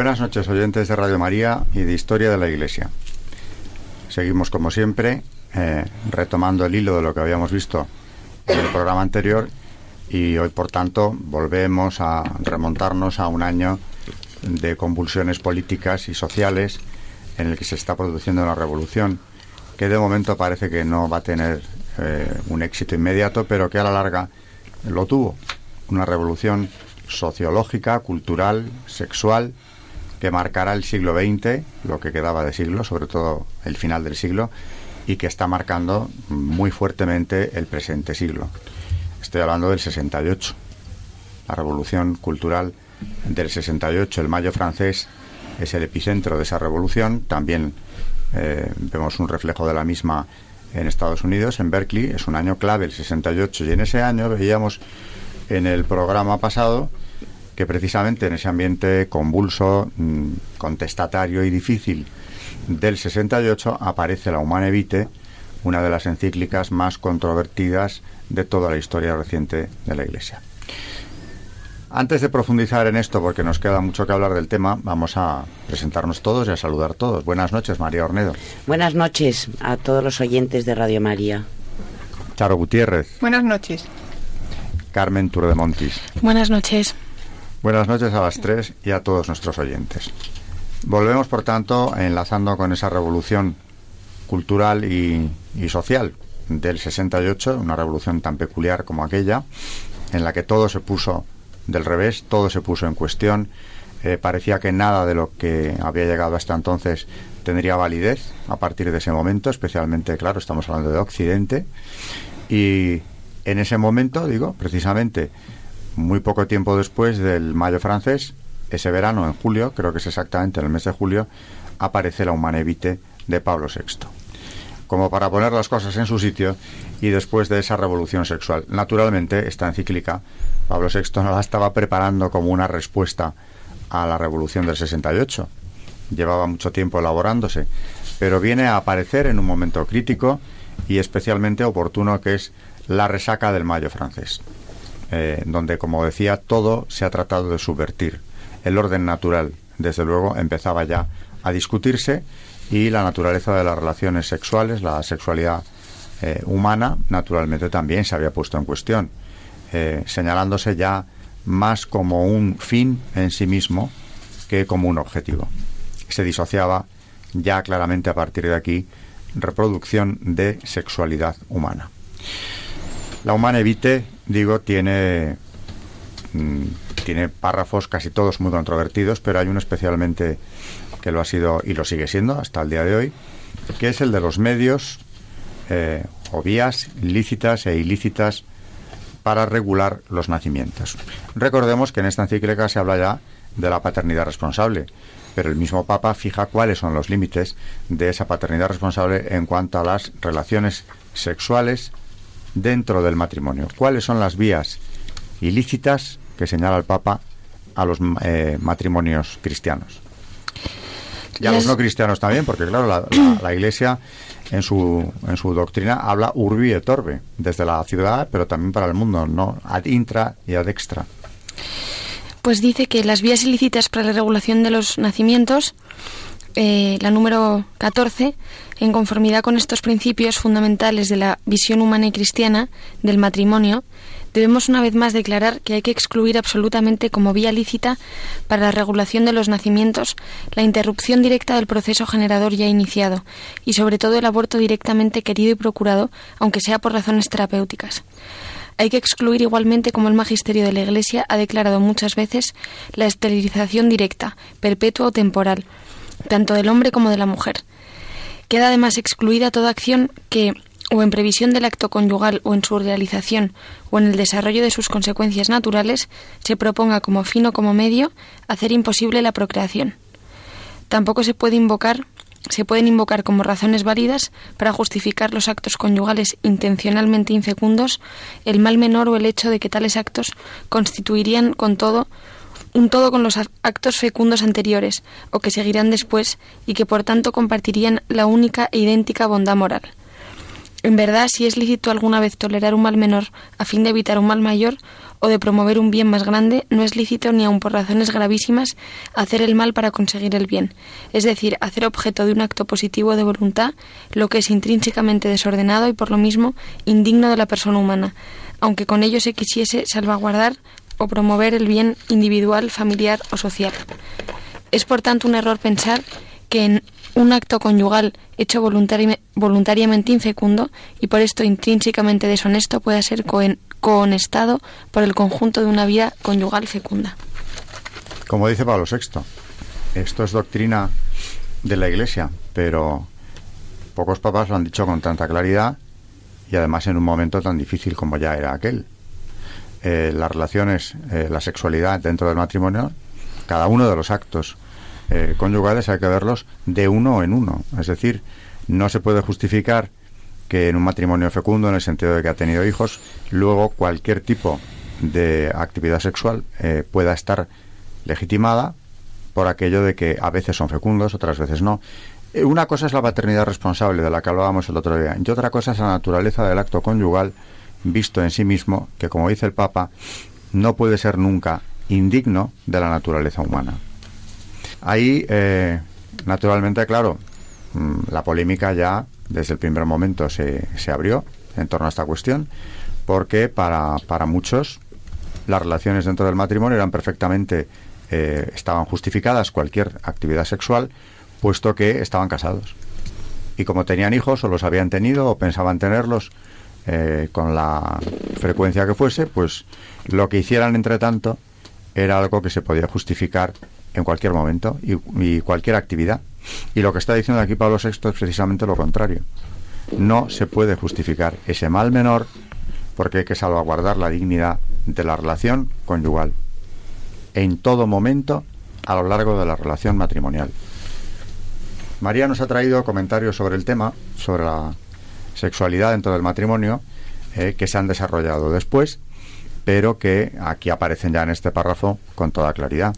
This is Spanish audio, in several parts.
Buenas noches oyentes de Radio María y de Historia de la Iglesia. Seguimos como siempre eh, retomando el hilo de lo que habíamos visto en el programa anterior y hoy por tanto volvemos a remontarnos a un año de convulsiones políticas y sociales en el que se está produciendo una revolución que de momento parece que no va a tener eh, un éxito inmediato pero que a la larga lo tuvo. Una revolución sociológica, cultural, sexual, que marcará el siglo XX, lo que quedaba de siglo, sobre todo el final del siglo, y que está marcando muy fuertemente el presente siglo. Estoy hablando del 68, la revolución cultural del 68, el mayo francés es el epicentro de esa revolución, también eh, vemos un reflejo de la misma en Estados Unidos, en Berkeley, es un año clave el 68, y en ese año veíamos en el programa pasado que precisamente en ese ambiente convulso, mm, contestatario y difícil del 68 aparece la Humane Vitae, una de las encíclicas más controvertidas de toda la historia reciente de la Iglesia. Antes de profundizar en esto, porque nos queda mucho que hablar del tema, vamos a presentarnos todos y a saludar todos. Buenas noches, María Ornedo. Buenas noches a todos los oyentes de Radio María. Charo Gutiérrez. Buenas noches. Carmen Turdemontis. Buenas noches. Buenas noches a las tres y a todos nuestros oyentes. Volvemos, por tanto, enlazando con esa revolución cultural y, social del 68, una revolución tan peculiar como aquella, en la que todo se puso del revés, todo se puso en cuestión, eh, parecía que nada de lo que había llegado hasta entonces tendría validez a partir de ese momento, especialmente, claro, estamos hablando de Occidente, y en ese momento, digo, precisamente muy poco tiempo después del Mayo francés, ese verano, en julio, creo que es exactamente en el mes de julio, aparece la Humanevite de Pablo VI. Como para poner las cosas en su sitio y después de esa revolución sexual. Naturalmente, esta encíclica, Pablo VI no la estaba preparando como una respuesta a la revolución del 68. Llevaba mucho tiempo elaborándose, pero viene a aparecer en un momento crítico y especialmente oportuno que es la resaca del Mayo francés. Eh, donde, como decía, todo se ha tratado de subvertir. El orden natural, desde luego, empezaba ya a discutirse y la naturaleza de las relaciones sexuales, la sexualidad eh, humana, naturalmente también se había puesto en cuestión, eh, señalándose ya más como un fin en sí mismo que como un objetivo. Se disociaba ya claramente a partir de aquí reproducción de sexualidad humana. La humana evite digo, tiene, mm, tiene párrafos casi todos muy controvertidos, pero hay uno especialmente que lo ha sido y lo sigue siendo hasta el día de hoy, que es el de los medios eh, o vías lícitas e ilícitas para regular los nacimientos. Recordemos que en esta encíclica se habla ya de la paternidad responsable, pero el mismo Papa fija cuáles son los límites de esa paternidad responsable en cuanto a las relaciones sexuales dentro del matrimonio. ¿Cuáles son las vías ilícitas que señala el Papa a los eh, matrimonios cristianos? Y a los no cristianos también, porque claro, la, Iglesia en su, en su doctrina habla urbi et orbe, desde la ciudad, pero también para el mundo, no ad intra y ad extra. Pues dice que las vías ilícitas para la regulación de los nacimientos, eh, la número 14, en conformidad con estos principios fundamentales de la visión humana y cristiana del matrimonio, debemos una vez más declarar que hay que excluir absolutamente como vía lícita para la regulación de los nacimientos la interrupción directa del proceso generador ya iniciado y sobre todo el aborto directamente querido y procurado, aunque sea por razones terapéuticas. Hay que excluir igualmente, como el magisterio de la Iglesia ha declarado muchas veces, la esterilización directa, perpetua o temporal, tanto del hombre como de la mujer, Queda además excluida toda acción que, o en previsión del acto conyugal o en su realización o en el desarrollo de sus consecuencias naturales, se proponga como fin o como medio hacer imposible la procreación. Tampoco se puede invocar se pueden invocar como razones válidas para justificar los actos conyugales intencionalmente infecundos el mal menor o el hecho de que tales actos constituirían con todo un todo con los actos fecundos anteriores o que seguirán después y que por tanto compartirían la única e idéntica bondad moral. En verdad, si es lícito alguna vez tolerar un mal menor a fin de evitar un mal mayor o de promover un bien más grande, no es lícito ni aun por razones gravísimas hacer el mal para conseguir el bien, es decir, hacer objeto de un acto positivo de voluntad lo que es intrínsecamente desordenado y por lo mismo indigno de la persona humana, aunque con ello se quisiese salvaguardar o promover el bien individual, familiar o social. Es por tanto un error pensar que en un acto conyugal hecho voluntariamente infecundo y por esto intrínsecamente deshonesto pueda ser conestado por el conjunto de una vida conyugal fecunda. Como dice Pablo VI, esto es doctrina de la Iglesia, pero pocos papas lo han dicho con tanta claridad y además en un momento tan difícil como ya era aquel. Eh, las relaciones, eh, la sexualidad dentro del matrimonio, cada uno de los actos eh, conyugales hay que verlos de uno en uno. Es decir, no se puede justificar que en un matrimonio fecundo, en el sentido de que ha tenido hijos, luego cualquier tipo de actividad sexual eh, pueda estar legitimada por aquello de que a veces son fecundos, otras veces no. Eh, una cosa es la paternidad responsable de la que hablábamos el otro día y otra cosa es la naturaleza del acto conyugal visto en sí mismo, que como dice el Papa, no puede ser nunca indigno de la naturaleza humana. Ahí, eh, naturalmente, claro, mm, la polémica ya desde el primer momento se, se abrió en torno a esta cuestión, porque para, para muchos las relaciones dentro del matrimonio eran perfectamente, eh, estaban justificadas cualquier actividad sexual, puesto que estaban casados. Y como tenían hijos o los habían tenido o pensaban tenerlos eh, con la frecuencia que fuese, pues lo que hicieran entre tanto era algo que se podía justificar en cualquier momento y, cualquier actividad. Y lo que está diciendo aquí Pablo VI es precisamente lo contrario. No se puede justificar ese mal menor porque hay que salvaguardar la dignidad de la relación conyugal en todo momento a lo largo de la relación matrimonial. María nos ha traído comentarios sobre el tema, sobre la sexualidad dentro del matrimonio, eh, que se han desarrollado después, pero que aquí aparecen ya en este párrafo con toda claridad.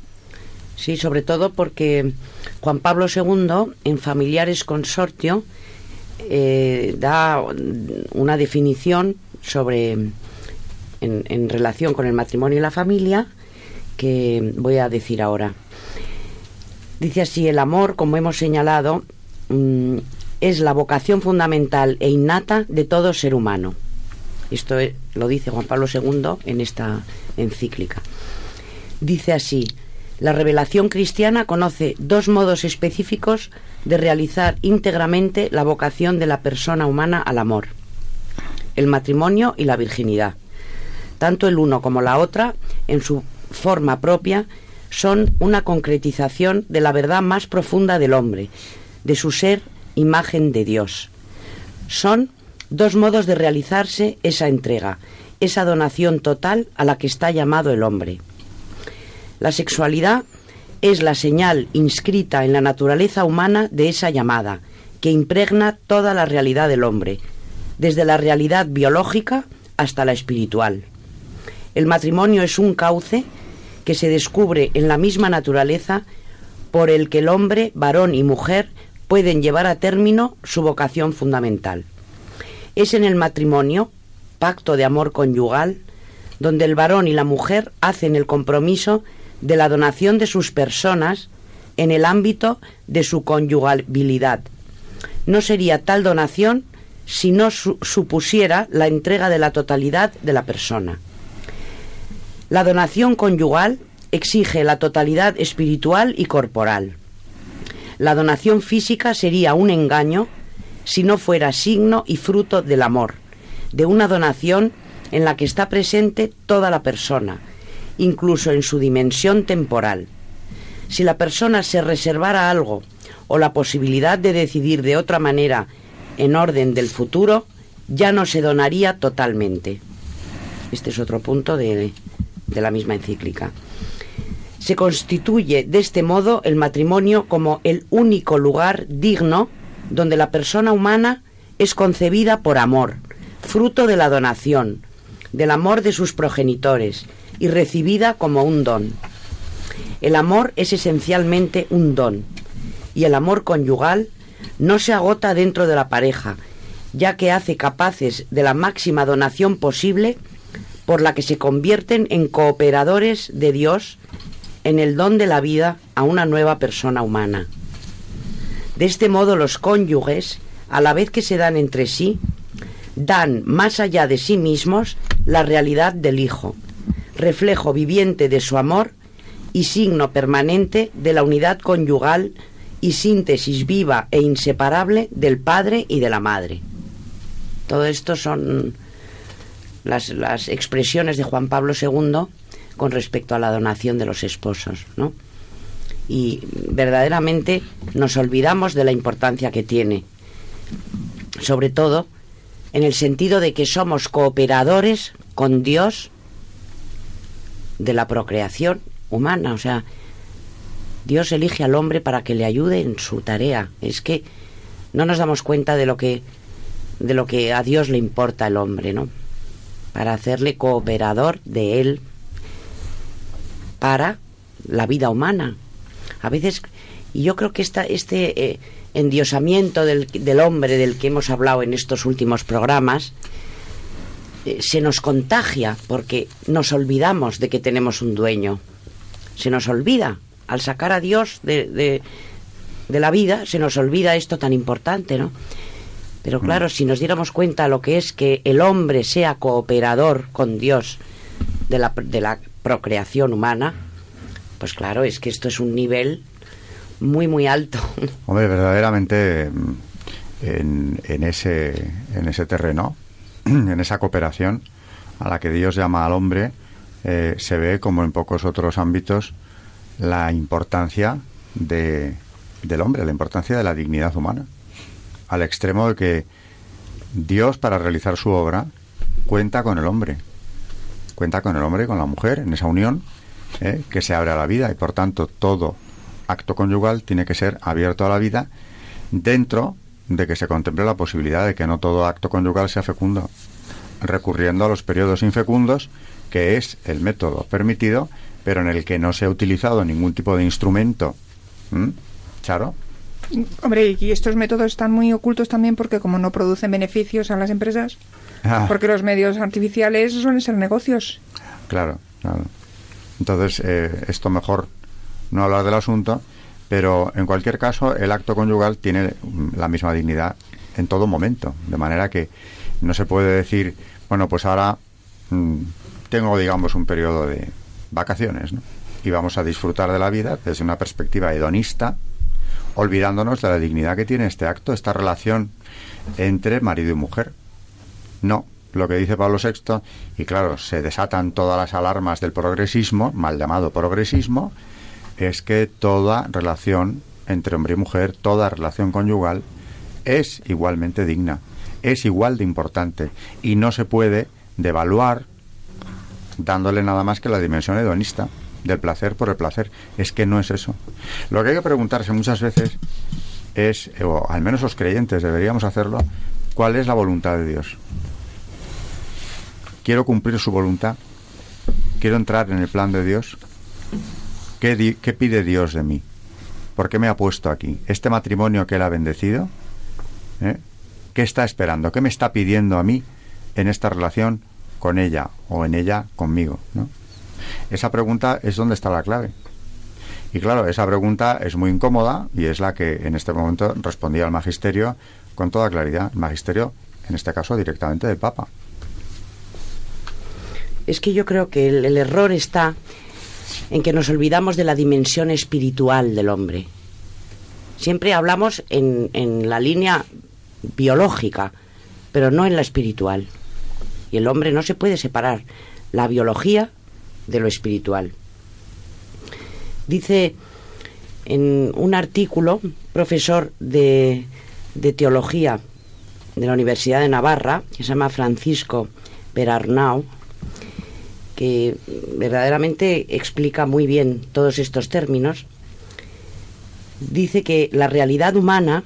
Sí, sobre todo porque Juan Pablo II, en Familiares Consortio, eh, da una definición sobre en, relación con el matrimonio y la familia que voy a decir ahora. Dice así, el amor, como hemos señalado, mm, es la vocación fundamental e innata de todo ser humano. Esto lo dice Juan Pablo II en esta encíclica. Dice así, la revelación cristiana conoce dos modos específicos de realizar íntegramente la vocación de la persona humana al amor, el matrimonio y la virginidad. Tanto el uno como la otra, en su forma propia, son una concretización de la verdad más profunda del hombre, de su ser imagen de Dios. Son dos modos de realizarse esa entrega, esa donación total a la que está llamado el hombre. La sexualidad es la señal inscrita en la naturaleza humana de esa llamada, que impregna toda la realidad del hombre, desde la realidad biológica hasta la espiritual. El matrimonio es un cauce que se descubre en la misma naturaleza por el que el hombre, varón y mujer pueden llevar a término su vocación fundamental. Es en el matrimonio, pacto de amor conyugal, donde el varón y la mujer hacen el compromiso de la donación de sus personas en el ámbito de su conyugabilidad. No sería tal donación si no supusiera la entrega de la totalidad de la persona. La donación conyugal exige la totalidad espiritual y corporal. La donación física sería un engaño si no fuera signo y fruto del amor, de una donación en la que está presente toda la persona, incluso en su dimensión temporal. Si la persona se reservara algo o la posibilidad de decidir de otra manera en orden del futuro, ya no se donaría totalmente. Este es otro punto de, de la misma encíclica. Se constituye de este modo el matrimonio como el único lugar digno donde la persona humana es concebida por amor, fruto de la donación, del amor de sus progenitores y recibida como un don. El amor es esencialmente un don y el amor conyugal no se agota dentro de la pareja, ya que hace capaces de la máxima donación posible por la que se convierten en cooperadores de Dios en el don de la vida a una nueva persona humana. De este modo los cónyuges, a la vez que se dan entre sí, dan más allá de sí mismos la realidad del Hijo, reflejo viviente de su amor y signo permanente de la unidad conyugal y síntesis viva e inseparable del Padre y de la Madre. Todo esto son las, las expresiones de Juan Pablo II con respecto a la donación de los esposos, ¿no? Y verdaderamente nos olvidamos de la importancia que tiene, sobre todo en el sentido de que somos cooperadores con Dios de la procreación humana, o sea, Dios elige al hombre para que le ayude en su tarea. Es que no nos damos cuenta de lo que de lo que a Dios le importa al hombre, ¿no? Para hacerle cooperador de él para la vida humana. A veces, y yo creo que esta, este eh, endiosamiento del, del, hombre del que hemos hablado en estos últimos programas eh, se nos contagia porque nos olvidamos de que tenemos un dueño. Se nos olvida. Al sacar a Dios de, de, de la vida, se nos olvida esto tan importante, ¿no? Pero Mm. claro, si nos diéramos cuenta lo que es que el hombre sea cooperador con Dios de la, de la procreación humana, pues claro, es que esto es un nivel muy, muy alto. Hombre, verdaderamente mm, en, en ese, en ese terreno, en esa cooperación a la que Dios llama al hombre, eh, se ve como en pocos otros ámbitos la importancia de, del hombre, la importancia de la dignidad humana, al extremo de que Dios para realizar su obra cuenta con el hombre, cuenta con el hombre y con la mujer en esa unión eh, que se abre a la vida y por tanto todo acto conyugal tiene que ser abierto a la vida dentro de que se contemple la posibilidad de que no todo acto conyugal sea fecundo, recurriendo a los periodos infecundos, que es el método permitido, pero en el que no se ha utilizado ningún tipo de instrumento. ¿Mm? ¿Charo? Hombre, y estos métodos están muy ocultos también porque como no producen beneficios a las empresas, Ah, porque los medios artificiales suelen ser negocios. Claro, claro. Entonces, eh, esto mejor no hablar del asunto, pero en cualquier caso, el acto conyugal tiene mm, la misma dignidad en todo momento, de manera que no se puede decir, bueno, pues ahora mm, tengo, digamos, un periodo de vacaciones, ¿no? Y vamos a disfrutar de la vida desde una perspectiva hedonista, olvidándonos de la dignidad que tiene este acto, esta relación entre marido y mujer. No, lo que dice Pablo VI, y claro, se desatan todas las alarmas del progresismo, mal llamado progresismo, es que toda relación entre hombre y mujer, toda relación conyugal, es igualmente digna, es igual de importante, y no se puede devaluar dándole nada más que la dimensión hedonista del placer por el placer. Es que no es eso. Lo que hay que preguntarse muchas veces es, o al menos los creyentes deberíamos hacerlo, ¿cuál es la voluntad de Dios? ¿Quiero cumplir su voluntad? ¿Quiero entrar en el plan de Dios? ¿Qué, pide Dios de mí? ¿Por qué me ha puesto aquí? ¿Este matrimonio que Él ha bendecido? ¿Eh? ¿Qué está esperando? ¿Qué me está pidiendo a mí en esta relación con ella o en ella conmigo? Esa pregunta es donde está la clave. Y claro, esa pregunta es muy incómoda y es la que en este momento respondía el magisterio con toda claridad. El magisterio, en este caso, directamente del Papa. Es que yo creo que el, error está en que nos olvidamos de la dimensión espiritual del hombre. Siempre hablamos en, en la línea biológica, pero no en la espiritual. Y el hombre no se puede separar la biología de lo espiritual. Dice en un artículo, profesor de, de teología de la Universidad de Navarra, que se llama Francisco Perarnau, que verdaderamente explica muy bien todos estos términos, dice que la realidad humana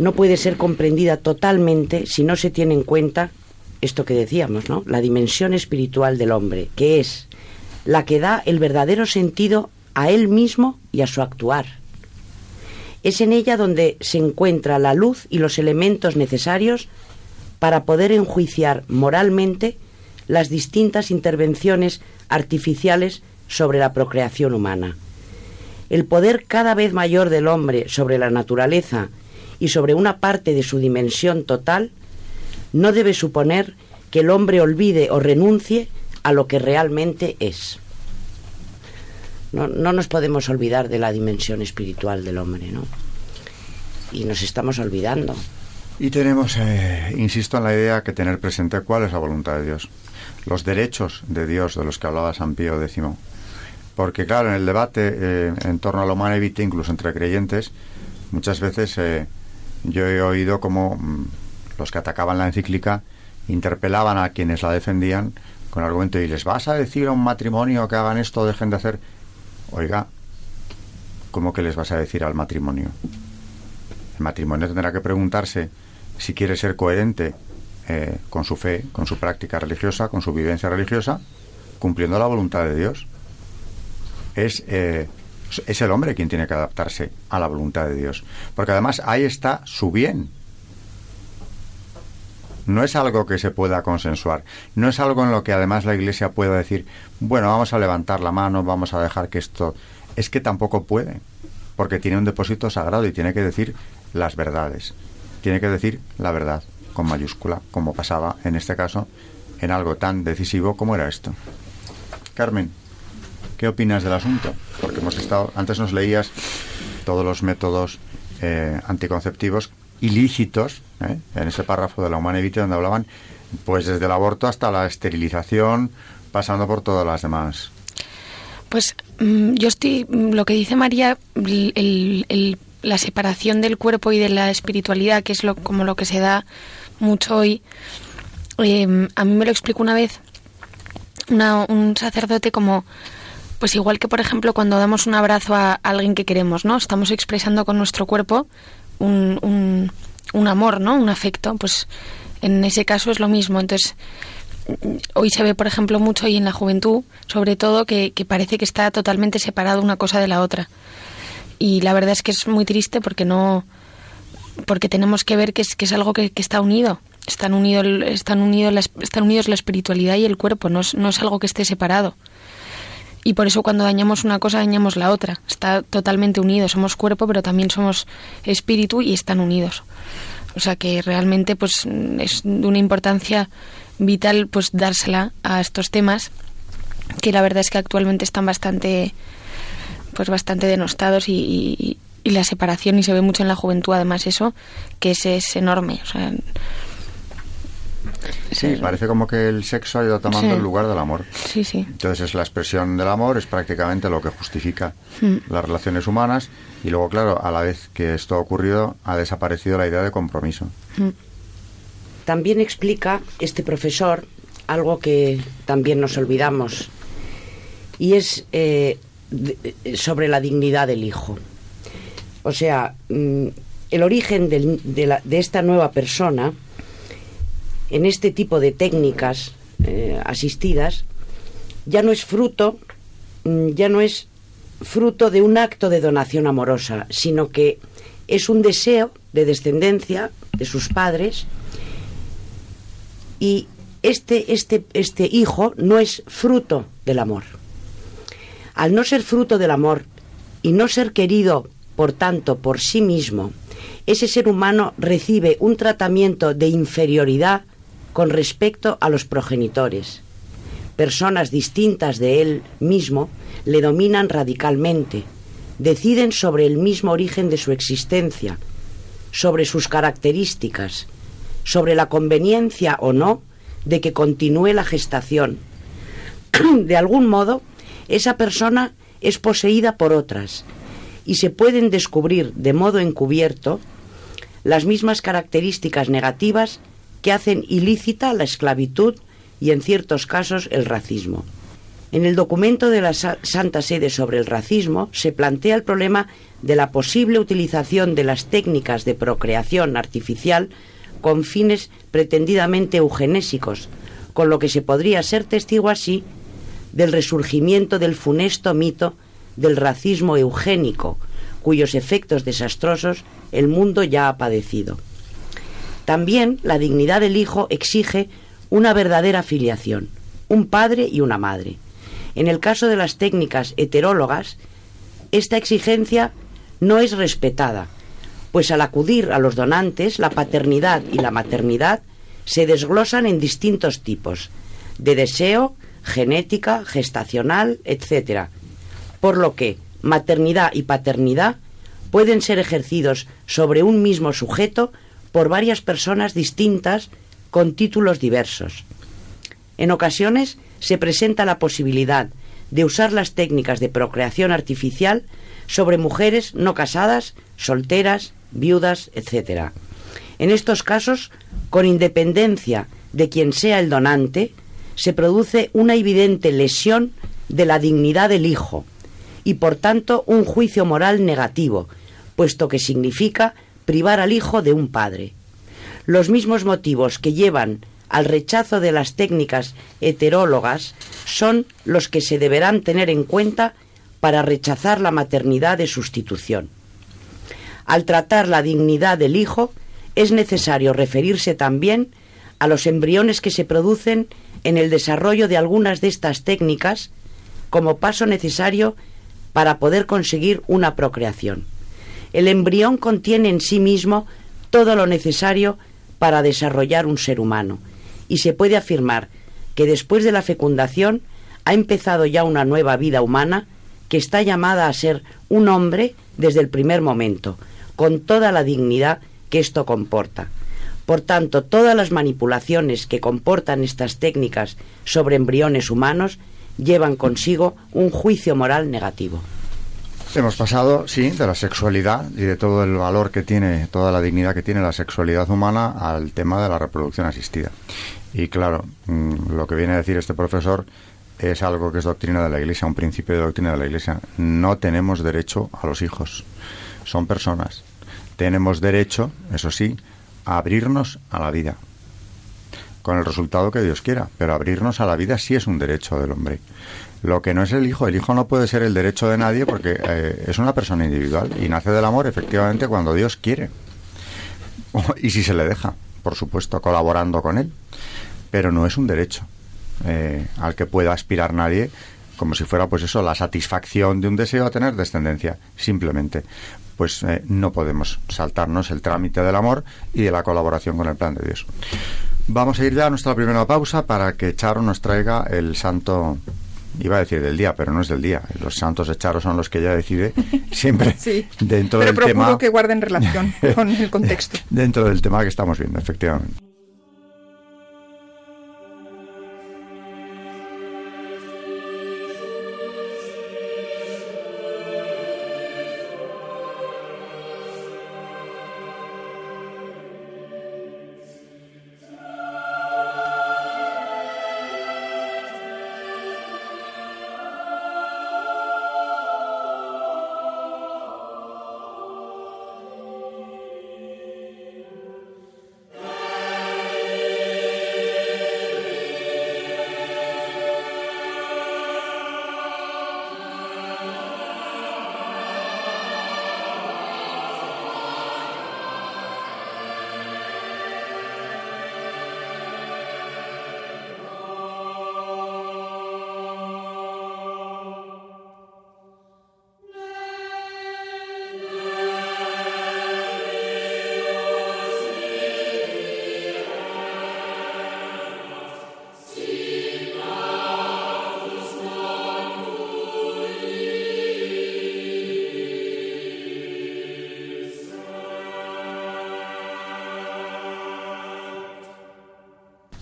no puede ser comprendida totalmente si no se tiene en cuenta esto que decíamos, ¿no? La dimensión espiritual del hombre, que es la que da el verdadero sentido a él mismo y a su actuar. Es en ella donde se encuentra la luz y los elementos necesarios para poder enjuiciar moralmente las distintas intervenciones artificiales sobre la procreación humana. El poder cada vez mayor del hombre sobre la naturaleza y sobre una parte de su dimensión total no debe suponer que el hombre olvide o renuncie a lo que realmente es. No, nos podemos olvidar de la dimensión espiritual del hombre, ¿no? Y nos estamos olvidando. Y tenemos, eh, insisto en la idea que tener presente cuál es la voluntad de Dios, los derechos de Dios de los que hablaba San Pío X. Porque claro, en el debate eh, en torno a la humana evite, incluso entre creyentes, muchas veces eh, yo he oído como mm, los que atacaban la encíclica interpelaban a quienes la defendían con argumento y les vas a decir a un matrimonio que hagan esto dejen de hacer. Oiga, ¿cómo que les vas a decir al matrimonio? El matrimonio tendrá que preguntarse si quiere ser coherente eh, con su fe, con su práctica religiosa, con su vivencia religiosa, cumpliendo la voluntad de Dios. Es, eh, es el hombre quien tiene que adaptarse a la voluntad de Dios. Porque además ahí está su bien, no es algo que se pueda consensuar, no es algo en lo que además la Iglesia pueda decir, bueno, vamos a levantar la mano, vamos a dejar que esto... Es que tampoco puede, porque tiene un depósito sagrado y tiene que decir las verdades, tiene que decir la verdad con mayúscula, como pasaba en este caso en algo tan decisivo como era esto. Carmen, ¿qué opinas del asunto? Porque hemos estado, antes nos leías todos los métodos eh, anticonceptivos ilícitos, ¿eh? en ese párrafo de la Humana Evite donde hablaban, pues desde el aborto hasta la esterilización, pasando por todas las demás. Pues mm, yo estoy, mm, lo que dice María, la separación del cuerpo y de la espiritualidad, que es lo, como lo que se da mucho hoy, em, a mí me lo explicó una vez un sacerdote como pues igual que por ejemplo cuando damos un abrazo a alguien que queremos, ¿no? Estamos expresando con nuestro cuerpo un, un, amor, ¿no? Un afecto, pues en ese caso es lo mismo. Entonces, hoy se ve, por ejemplo, mucho y en la juventud, sobre todo, que, parece que está totalmente separado una cosa de la otra. Y la verdad es que es muy triste porque no porque tenemos que ver que es, que es algo que, está unido. Están, unido, están, unidos están unidos la espiritualidad y el cuerpo, no es, no es algo que esté separado y por eso cuando dañamos una cosa dañamos la otra. Está totalmente unido, somos cuerpo, pero también somos espíritu y están unidos. O sea que realmente pues es de una importancia vital pues dársela a estos temas que la verdad es que actualmente están bastante pues bastante denostados y, la separación y se ve mucho en la juventud además eso que es, es enorme o sea, Sí, parece como que el sexo ha ido tomando el lugar del amor. Sí, sí. Entonces es la expresión del amor, es prácticamente lo que justifica hmm. las relaciones humanas y luego, claro, a la vez que esto ha ocurrido, ha desaparecido la idea de compromiso. Hmm. También explica este profesor algo que también nos olvidamos y es eh, sobre la dignidad del hijo. O sea, mm, el origen de, esta nueva persona en este tipo de técnicas eh, asistidas ya no es fruto mm, ya no es fruto de un acto de donación amorosa, sino que es un deseo de descendencia de sus padres y este, este, este hijo no es fruto del amor. Al no ser fruto del amor y no ser querido, por tanto, por sí mismo, ese ser humano recibe un tratamiento de inferioridad con respecto a los progenitores. Personas distintas de él mismo le dominan radicalmente, deciden sobre el mismo origen de su existencia, sobre sus características, sobre la conveniencia o no de que continúe la gestación. De algún modo, esa persona es poseída por otras y se pueden descubrir de modo encubierto las mismas características negativas que hacen ilícita la esclavitud y en ciertos casos el racismo. En el documento de la Santa Sede sobre el racismo se plantea el problema de la posible utilización de las técnicas de procreación artificial con fines pretendidamente eugenésicos, con lo que se podría ser testigo así del resurgimiento del funesto mito del racismo eugénico, cuyos efectos desastrosos el mundo ya ha padecido. También la dignidad del hijo exige una verdadera filiación, un padre y una madre. En el caso de las técnicas heterólogas, esta exigencia no es respetada, pues al acudir a los donantes, la paternidad y la maternidad se desglosan en distintos tipos, de deseo, genética, gestacional, etc. Por lo que maternidad y paternidad pueden ser ejercidos sobre un mismo sujeto por varias personas distintas con títulos diversos. En ocasiones se presenta la posibilidad de usar las técnicas de procreación artificial sobre mujeres no casadas, solteras, viudas, etc. En estos casos, con independencia de quien sea el donante, se produce una evidente lesión de la dignidad del hijo y por tanto un juicio moral negativo, puesto que significa privar al hijo de un padre. Los mismos motivos que llevan al rechazo de las técnicas heterólogas son los que se deberán tener en cuenta para rechazar la maternidad de sustitución. Al tratar la dignidad del hijo, es necesario referirse también a los embriones que se producen en el desarrollo de algunas de estas técnicas como paso necesario para poder conseguir una procreación. El embrión contiene en sí mismo todo lo necesario para desarrollar un ser humano y se puede afirmar que después de la fecundación ha empezado ya una nueva vida humana que está llamada a ser un hombre desde el primer momento, con toda la dignidad que esto comporta. Por tanto, todas las manipulaciones que comportan estas técnicas sobre embriones humanos llevan consigo un juicio moral negativo. Hemos pasado, sí, de la sexualidad y de todo el valor que tiene, toda la dignidad que tiene la sexualidad humana al tema de la reproducción asistida. Y claro, mm, lo que viene a decir este profesor es algo que es doctrina de la Iglesia, un principio de doctrina de la Iglesia. No tenemos derecho a los hijos, son personas. Tenemos derecho, eso sí, a abrirnos a la vida, con el resultado que Dios quiera, pero abrirnos a la vida sí es un derecho del hombre. Lo que no es el hijo, el hijo no puede ser el derecho de nadie porque eh, es una persona individual y nace del amor efectivamente cuando Dios quiere. y si se le deja, por supuesto, colaborando con él. Pero no es un derecho eh, al que pueda aspirar nadie como si fuera pues eso la satisfacción de un deseo a tener descendencia simplemente pues eh, no podemos saltarnos el trámite del amor y de la colaboración con el plan de Dios vamos a ir ya a nuestra primera pausa para que Charo nos traiga el santo iba a decir del día, pero no es del día. Los santos de Charo son los que ella decide siempre dentro del tema. que guarden relación con el contexto. dentro del tema que estamos viendo, efectivamente.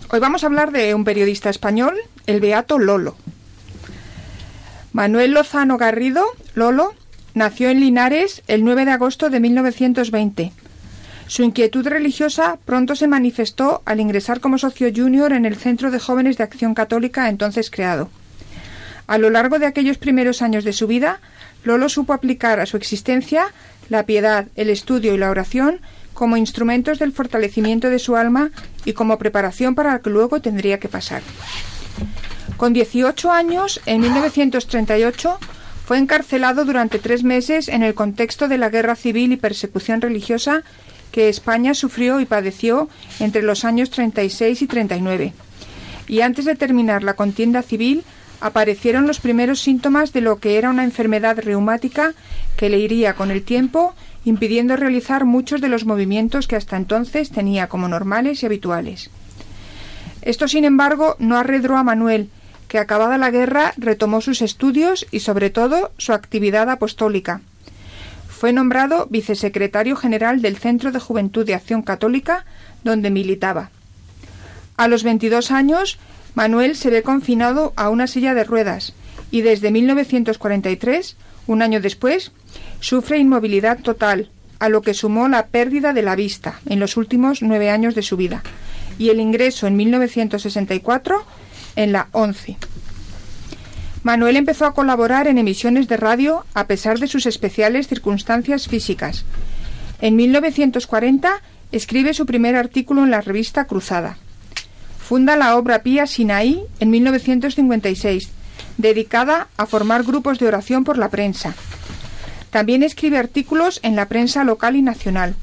Hoy vamos a hablar de un periodista español, el beato Lolo. Manuel Lozano Garrido, Lolo, Nació en Linares el 9 de agosto de 1920. Su inquietud religiosa pronto se manifestó al ingresar como socio junior en el Centro de Jóvenes de Acción Católica entonces creado. A lo largo de aquellos primeros años de su vida, Lolo supo aplicar a su existencia la piedad, el estudio y la oración como instrumentos del fortalecimiento de su alma y como preparación para lo que luego tendría que pasar. Con 18 años, en 1938, fue encarcelado durante tres meses en el contexto de la guerra civil y persecución religiosa que España sufrió y padeció entre los años 36 y 39. Y antes de terminar la contienda civil, aparecieron los primeros síntomas de lo que era una enfermedad reumática que le iría con el tiempo impidiendo realizar muchos de los movimientos que hasta entonces tenía como normales y habituales. Esto, sin embargo, no arredró a Manuel, que acabada la guerra retomó sus estudios y sobre todo su actividad apostólica. Fue nombrado vicesecretario general del Centro de Juventud de Acción Católica, donde militaba. A los 22 años, Manuel se ve confinado a una silla de ruedas y desde 1943, un año después, sufre inmovilidad total, a lo que sumó la pérdida de la vista en los últimos nueve años de su vida y el ingreso en 1964 en la ONCE. Manuel empezó a colaborar en emisiones de radio a pesar de sus especiales circunstancias físicas. En 1940 escribe su primer artículo en la revista Cruzada. Funda la obra Pía Sinaí en 1956, dedicada a formar grupos de oración por la prensa. También escribe artículos en la prensa local y nacional.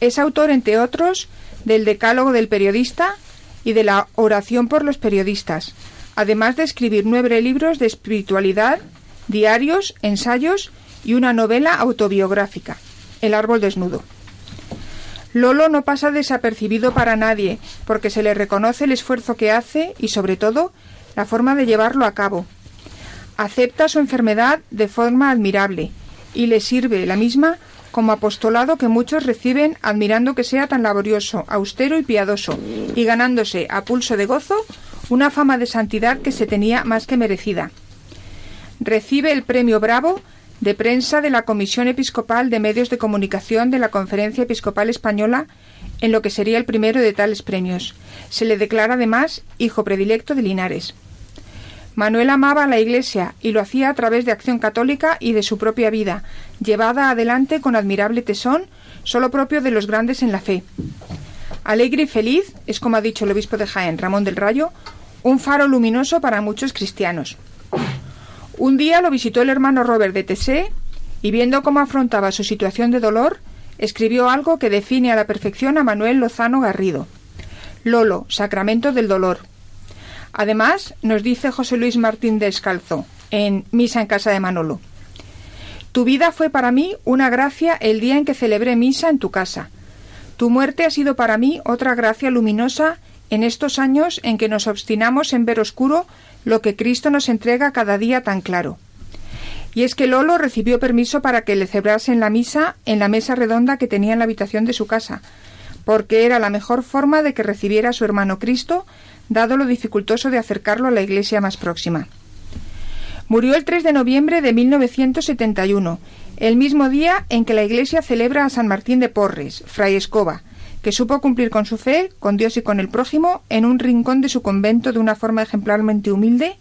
Es autor, entre otros, del Decálogo del Periodista y de la Oración por los Periodistas, además de escribir nueve libros de espiritualidad, diarios, ensayos y una novela autobiográfica, El árbol desnudo. Lolo no pasa desapercibido para nadie, porque se le reconoce el esfuerzo que hace y, sobre todo, la forma de llevarlo a cabo. Acepta su enfermedad de forma admirable y le sirve la misma como apostolado que muchos reciben admirando que sea tan laborioso, austero y piadoso, y ganándose a pulso de gozo una fama de santidad que se tenía más que merecida. Recibe el premio Bravo de prensa de la Comisión Episcopal de Medios de Comunicación de la Conferencia Episcopal Española, en lo que sería el primero de tales premios. Se le declara además hijo predilecto de Linares. Manuel amaba a la Iglesia y lo hacía a través de acción católica y de su propia vida, llevada adelante con admirable tesón, solo propio de los grandes en la fe. Alegre y feliz es, como ha dicho el obispo de Jaén, Ramón del Rayo, un faro luminoso para muchos cristianos. Un día lo visitó el hermano Robert de Tessé y viendo cómo afrontaba su situación de dolor, escribió algo que define a la perfección a Manuel Lozano Garrido. Lolo, Sacramento del Dolor. Además, nos dice José Luis Martín Descalzo, en Misa en casa de Manolo. Tu vida fue para mí una gracia el día en que celebré misa en tu casa. Tu muerte ha sido para mí otra gracia luminosa en estos años en que nos obstinamos en ver oscuro lo que Cristo nos entrega cada día tan claro. Y es que Lolo recibió permiso para que le celebrasen la misa en la mesa redonda que tenía en la habitación de su casa, porque era la mejor forma de que recibiera a su hermano Cristo dado lo dificultoso de acercarlo a la iglesia más próxima. Murió el 3 de noviembre de 1971, el mismo día en que la iglesia celebra a San Martín de Porres, fray Escoba, que supo cumplir con su fe, con Dios y con el prójimo, en un rincón de su convento de una forma ejemplarmente humilde,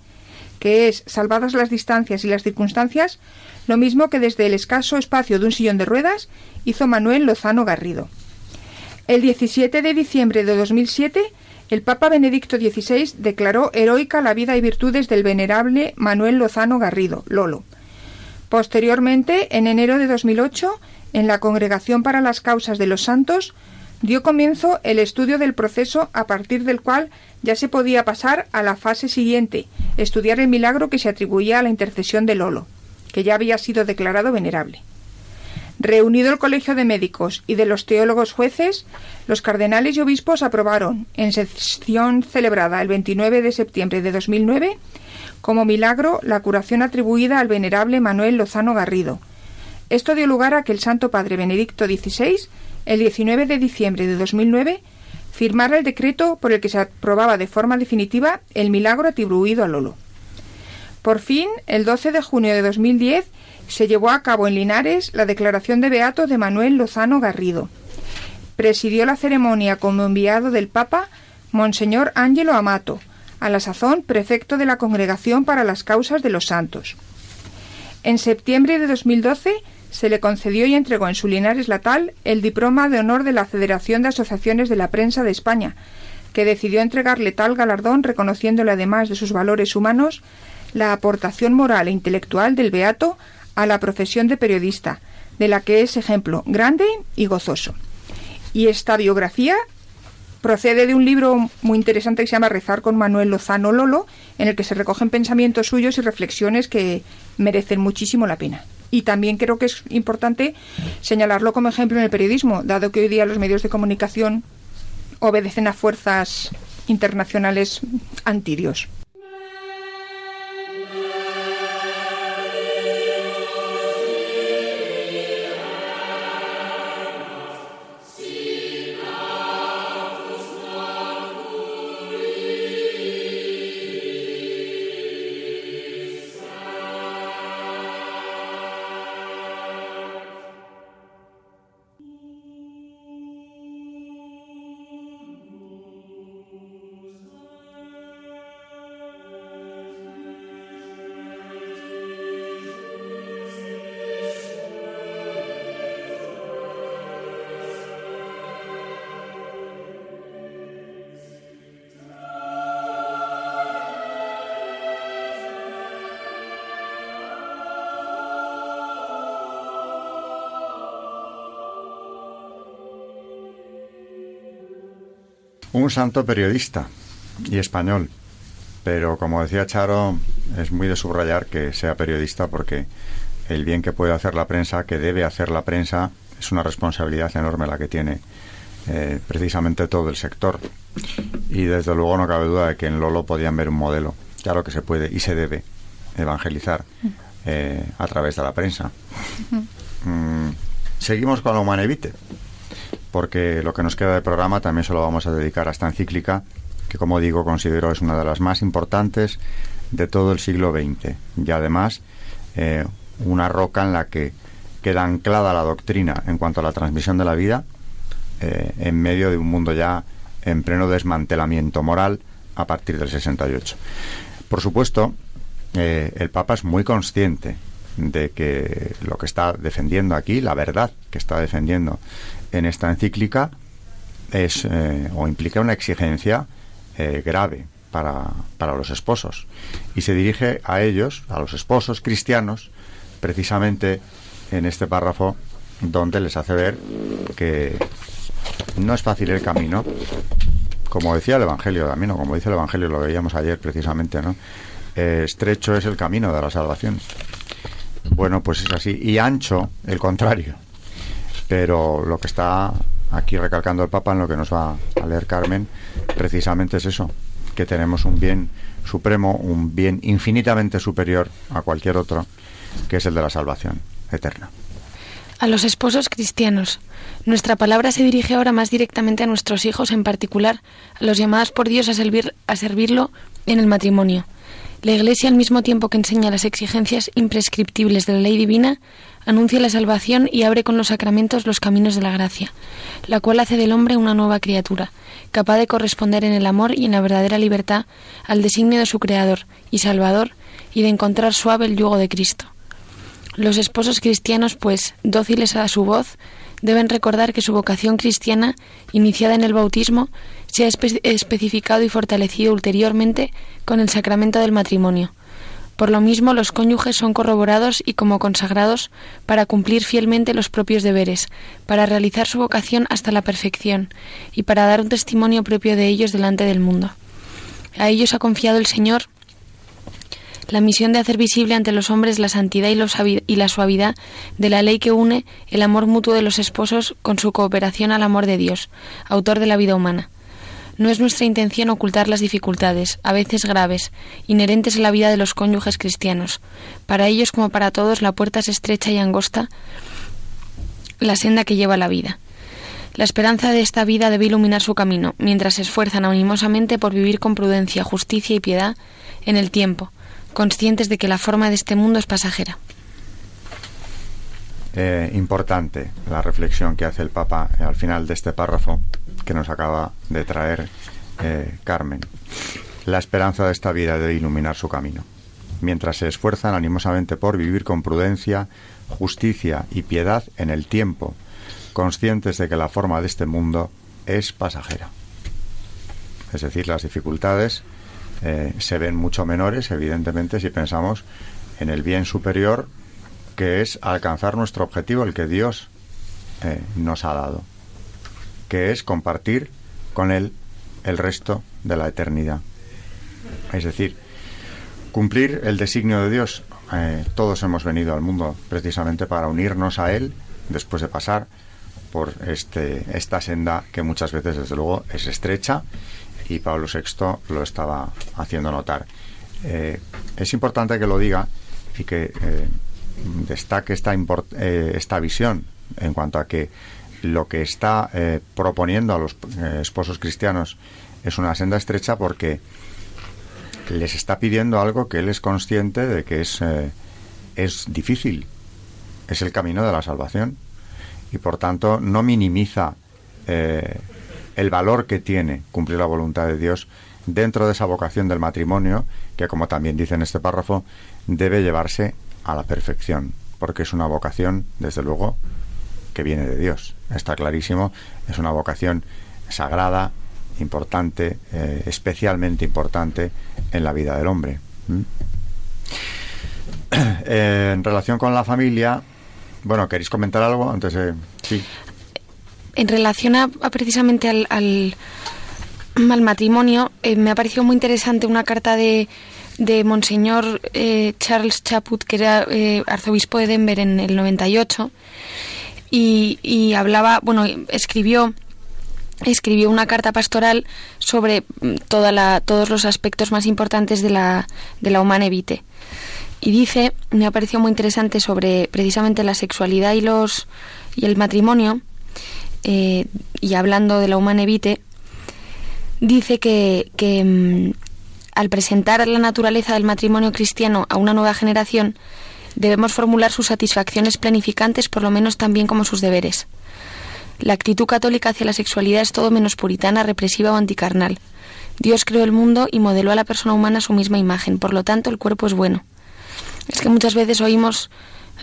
que es, salvadas las distancias y las circunstancias, lo mismo que desde el escaso espacio de un sillón de ruedas hizo Manuel Lozano Garrido. El 17 de diciembre de 2007 el Papa Benedicto XVI declaró heroica la vida y virtudes del venerable Manuel Lozano Garrido, Lolo. Posteriormente, en enero de 2008, en la Congregación para las Causas de los Santos, dio comienzo el estudio del proceso a partir del cual ya se podía pasar a la fase siguiente, estudiar el milagro que se atribuía a la intercesión de Lolo, que ya había sido declarado venerable. Reunido el Colegio de Médicos y de los teólogos jueces, los cardenales y obispos aprobaron, en sesión celebrada el 29 de septiembre de 2009, como milagro la curación atribuida al venerable Manuel Lozano Garrido. Esto dio lugar a que el Santo Padre Benedicto XVI, el 19 de diciembre de 2009, firmara el decreto por el que se aprobaba de forma definitiva el milagro atribuido a Lolo. Por fin, el 12 de junio de 2010, se llevó a cabo en Linares la declaración de Beato de Manuel Lozano Garrido. Presidió la ceremonia como enviado del Papa Monseñor Ángelo Amato, a la sazón prefecto de la Congregación para las Causas de los Santos. En septiembre de 2012 se le concedió y entregó en su Linares natal el diploma de honor de la Federación de Asociaciones de la Prensa de España, que decidió entregarle tal galardón reconociéndole además de sus valores humanos la aportación moral e intelectual del beato a la profesión de periodista, de la que es ejemplo grande y gozoso. Y esta biografía procede de un libro muy interesante que se llama Rezar con Manuel Lozano Lolo, en el que se recogen pensamientos suyos y reflexiones que merecen muchísimo la pena. Y también creo que es importante señalarlo como ejemplo en el periodismo, dado que hoy día los medios de comunicación obedecen a fuerzas internacionales antirios. Un santo periodista y español. Pero como decía Charo, es muy de subrayar que sea periodista porque el bien que puede hacer la prensa, que debe hacer la prensa, es una responsabilidad enorme la que tiene eh, precisamente todo el sector. Y desde luego no cabe duda de que en Lolo podían ver un modelo. Claro que se puede y se debe evangelizar eh, a través de la prensa. Mm, seguimos con la Humanevite porque lo que nos queda de programa también se lo vamos a dedicar a esta encíclica, que como digo considero es una de las más importantes de todo el siglo XX y además eh, una roca en la que queda anclada la doctrina en cuanto a la transmisión de la vida eh, en medio de un mundo ya en pleno desmantelamiento moral a partir del 68. Por supuesto, eh, el Papa es muy consciente de que lo que está defendiendo aquí, la verdad que está defendiendo en esta encíclica, es eh, o implica una exigencia eh, grave para, para los esposos. Y se dirige a ellos, a los esposos cristianos, precisamente en este párrafo donde les hace ver que no es fácil el camino, como decía el Evangelio también, o como dice el Evangelio, lo veíamos ayer precisamente, ¿no? Eh, estrecho es el camino de la salvación. Bueno, pues es así. Y ancho, el contrario. Pero lo que está aquí recalcando el Papa en lo que nos va a leer Carmen, precisamente es eso, que tenemos un bien supremo, un bien infinitamente superior a cualquier otro, que es el de la salvación eterna. A los esposos cristianos. Nuestra palabra se dirige ahora más directamente a nuestros hijos, en particular a los llamados por Dios a, servir, a servirlo en el matrimonio. La Iglesia, al mismo tiempo que enseña las exigencias imprescriptibles de la ley divina, anuncia la salvación y abre con los sacramentos los caminos de la gracia, la cual hace del hombre una nueva criatura, capaz de corresponder en el amor y en la verdadera libertad al designio de su Creador y Salvador y de encontrar suave el yugo de Cristo. Los esposos cristianos, pues, dóciles a su voz, deben recordar que su vocación cristiana, iniciada en el bautismo, se ha especificado y fortalecido ulteriormente con el sacramento del matrimonio. Por lo mismo, los cónyuges son corroborados y como consagrados para cumplir fielmente los propios deberes, para realizar su vocación hasta la perfección y para dar un testimonio propio de ellos delante del mundo. A ellos ha confiado el Señor la misión de hacer visible ante los hombres la santidad y la suavidad de la ley que une el amor mutuo de los esposos con su cooperación al amor de Dios, autor de la vida humana. No es nuestra intención ocultar las dificultades, a veces graves, inherentes a la vida de los cónyuges cristianos. Para ellos como para todos la puerta es estrecha y angosta, la senda que lleva la vida. La esperanza de esta vida debe iluminar su camino, mientras se esfuerzan animosamente por vivir con prudencia, justicia y piedad en el tiempo, conscientes de que la forma de este mundo es pasajera. Eh, importante la reflexión que hace el Papa al final de este párrafo que nos acaba de traer eh, Carmen. La esperanza de esta vida debe iluminar su camino. Mientras se esfuerzan animosamente por vivir con prudencia, justicia y piedad en el tiempo, conscientes de que la forma de este mundo es pasajera. Es decir, las dificultades eh, se ven mucho menores, evidentemente, si pensamos en el bien superior que es alcanzar nuestro objetivo, el que Dios eh, nos ha dado, que es compartir con Él el resto de la eternidad. Es decir, cumplir el designio de Dios. Eh, todos hemos venido al mundo precisamente para unirnos a Él después de pasar por este, esta senda que muchas veces, desde luego, es estrecha y Pablo VI lo estaba haciendo notar. Eh, es importante que lo diga y que destaque esta, eh, esta visión en cuanto a que lo que está eh, proponiendo a los eh, esposos cristianos es una senda estrecha porque les está pidiendo algo que él es consciente de que es, es difícil, es el camino de la salvación y por tanto no minimiza el valor que tiene cumplir la voluntad de Dios dentro de esa vocación del matrimonio que como también dice en este párrafo debe llevarse a la perfección, porque es una vocación, desde luego, que viene de Dios. Está clarísimo, es una vocación sagrada, importante, eh, especialmente importante en la vida del hombre. Eh, en relación con la familia, bueno, ¿queréis comentar algo antes de...? Sí. En relación a, precisamente al, al, matrimonio, eh, me ha parecido muy interesante una carta de, de Monseñor eh, Charles Chaput, que era eh, arzobispo de Denver en el 98, y, y hablaba, bueno, escribió escribió una carta pastoral sobre mm, toda la, todos los aspectos más importantes de la, de la humana. Y dice, me ha parecido muy interesante sobre precisamente la sexualidad y los y el matrimonio, eh, y hablando de la humana evite, dice que, que mm, al presentar la naturaleza del matrimonio cristiano a una nueva generación, debemos formular sus satisfacciones planificantes por lo menos tan bien como sus deberes. La actitud católica hacia la sexualidad es todo menos puritana, represiva o anticarnal. Dios creó el mundo y modeló a la persona humana a su misma imagen, por lo tanto el cuerpo es bueno. Es que muchas veces oímos